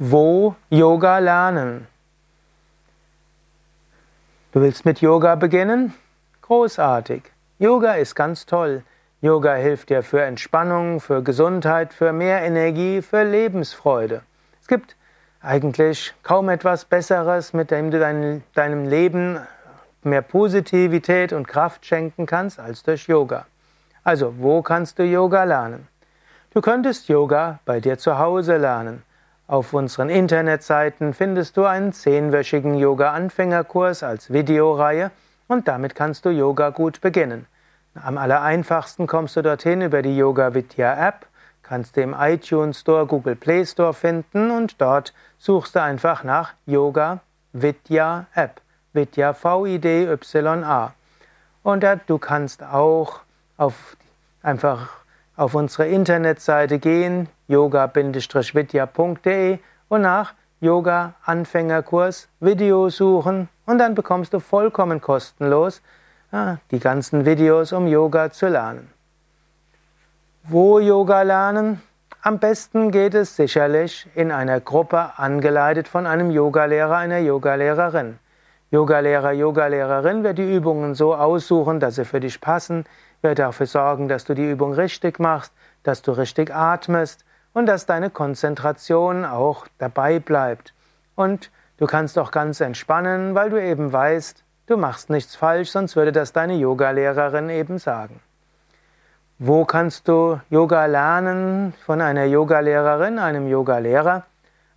Wo Yoga lernen? Du willst mit Yoga beginnen? Großartig. Yoga ist ganz toll. Yoga hilft dir für Entspannung, für Gesundheit, für mehr Energie, für Lebensfreude. Es gibt eigentlich kaum etwas Besseres, mit dem du dein, deinem Leben mehr Positivität und Kraft schenken kannst, als durch Yoga. Also, wo kannst du Yoga lernen? Du könntest Yoga bei dir zu Hause lernen. Auf unseren Internetseiten findest du einen zehnwöchigen Yoga-Anfängerkurs als Videoreihe und damit kannst du Yoga gut beginnen. Am allereinfachsten kommst du dorthin über die Yoga Vidya App, kannst du im iTunes Store, Google Play Store finden und dort suchst du einfach nach Yoga Vidya App. Vidya V-I-D-Y-A. Und du kannst auch auf, einfach auf unsere Internetseite gehen, yoga-vidya.de und nach Yoga Anfängerkurs Video suchen und dann bekommst du vollkommen kostenlos die ganzen Videos, um Yoga zu lernen. Wo Yoga lernen? Am besten geht es sicherlich in einer Gruppe angeleitet von einem Yogalehrer, einer Yogalehrerin. Yogalehrer, Yogalehrerin wird die Übungen so aussuchen, dass sie für dich passen, wird dafür sorgen, dass du die Übung richtig machst, dass du richtig atmest und dass deine Konzentration auch dabei bleibt. Und du kannst auch ganz entspannen, weil du eben weißt, du machst nichts falsch, sonst würde das deine Yogalehrerin eben sagen. Wo kannst du Yoga lernen von einer Yogalehrerin, einem Yogalehrer?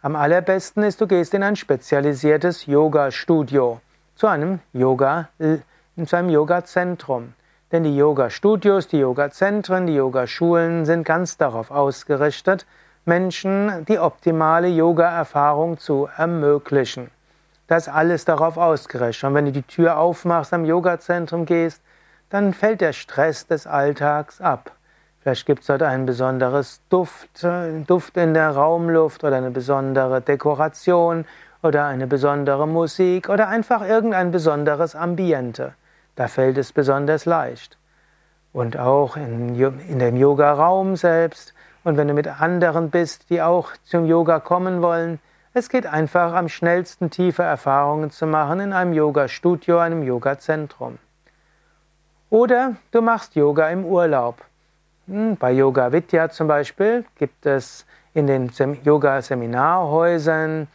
Am allerbesten ist, du gehst in ein spezialisiertes Yoga-Studio, zu einem Yoga, zu einem Yoga-Zentrum. Denn die Yoga-Studios, die Yoga-Zentren, die Yogaschulen sind ganz darauf ausgerichtet, Menschen die optimale Yoga-Erfahrung zu ermöglichen. Das alles darauf ausgerichtet. Und wenn du die Tür aufmachst, am Yoga-Zentrum gehst, dann fällt der Stress des Alltags ab. Vielleicht gibt es dort ein besonderes Duft, Duft in der Raumluft oder eine besondere Dekoration oder eine besondere Musik oder einfach irgendein besonderes Ambiente. Da fällt es besonders leicht. Und auch in, in dem Yoga-Raum selbst und wenn du mit anderen bist, die auch zum Yoga kommen wollen, es geht einfach am schnellsten tiefe Erfahrungen zu machen in einem Yoga-Studio, einem Yoga-Zentrum. Oder du machst Yoga im Urlaub. Hm, bei Yoga Vidya zum Beispiel gibt es in den Yoga-Seminarhäusern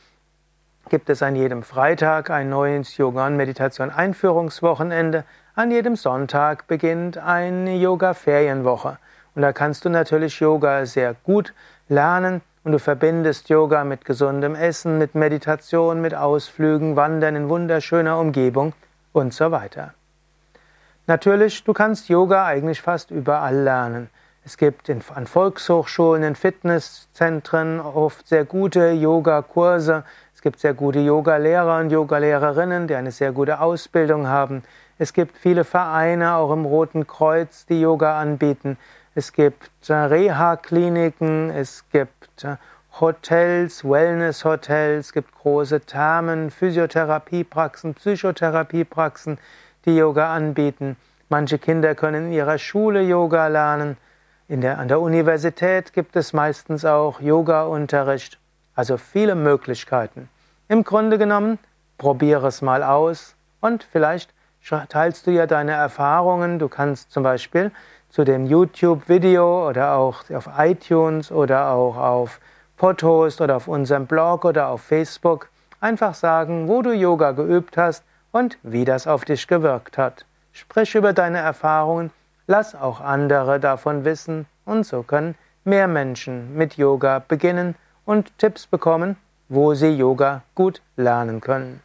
gibt es an jedem Freitag ein neues Yoga- und Meditation-Einführungswochenende. An jedem Sonntag beginnt eine Yoga-Ferienwoche. Und da kannst du natürlich Yoga sehr gut lernen und du verbindest Yoga mit gesundem Essen, mit Meditation, mit Ausflügen, Wandern in wunderschöner Umgebung und so weiter. Natürlich, du kannst Yoga eigentlich fast überall lernen. Es gibt in, an Volkshochschulen, in Fitnesszentren oft sehr gute Yoga-Kurse. Es gibt sehr gute Yoga-Lehrer und Yoga-Lehrerinnen, die eine sehr gute Ausbildung haben. Es gibt viele Vereine, auch im Roten Kreuz, die Yoga anbieten. Es gibt äh, Reha-Kliniken, es gibt äh, Hotels, Wellness-Hotels, es gibt große Thermen, Physiotherapiepraxen, Psychotherapiepraxen, die Yoga anbieten. Manche Kinder können in ihrer Schule Yoga lernen. Der, an der Universität gibt es meistens auch Yoga-Unterricht, also viele Möglichkeiten. Im Grunde genommen, probiere es mal aus und vielleicht teilst du ja deine Erfahrungen. Du kannst zum Beispiel zu dem YouTube-Video oder auch auf iTunes oder auch auf Podhost oder auf unserem Blog oder auf Facebook einfach sagen, wo du Yoga geübt hast und wie das auf dich gewirkt hat. Sprich über deine Erfahrungen Lass auch andere davon wissen und so können mehr Menschen mit Yoga beginnen und Tipps bekommen, wo sie Yoga gut lernen können.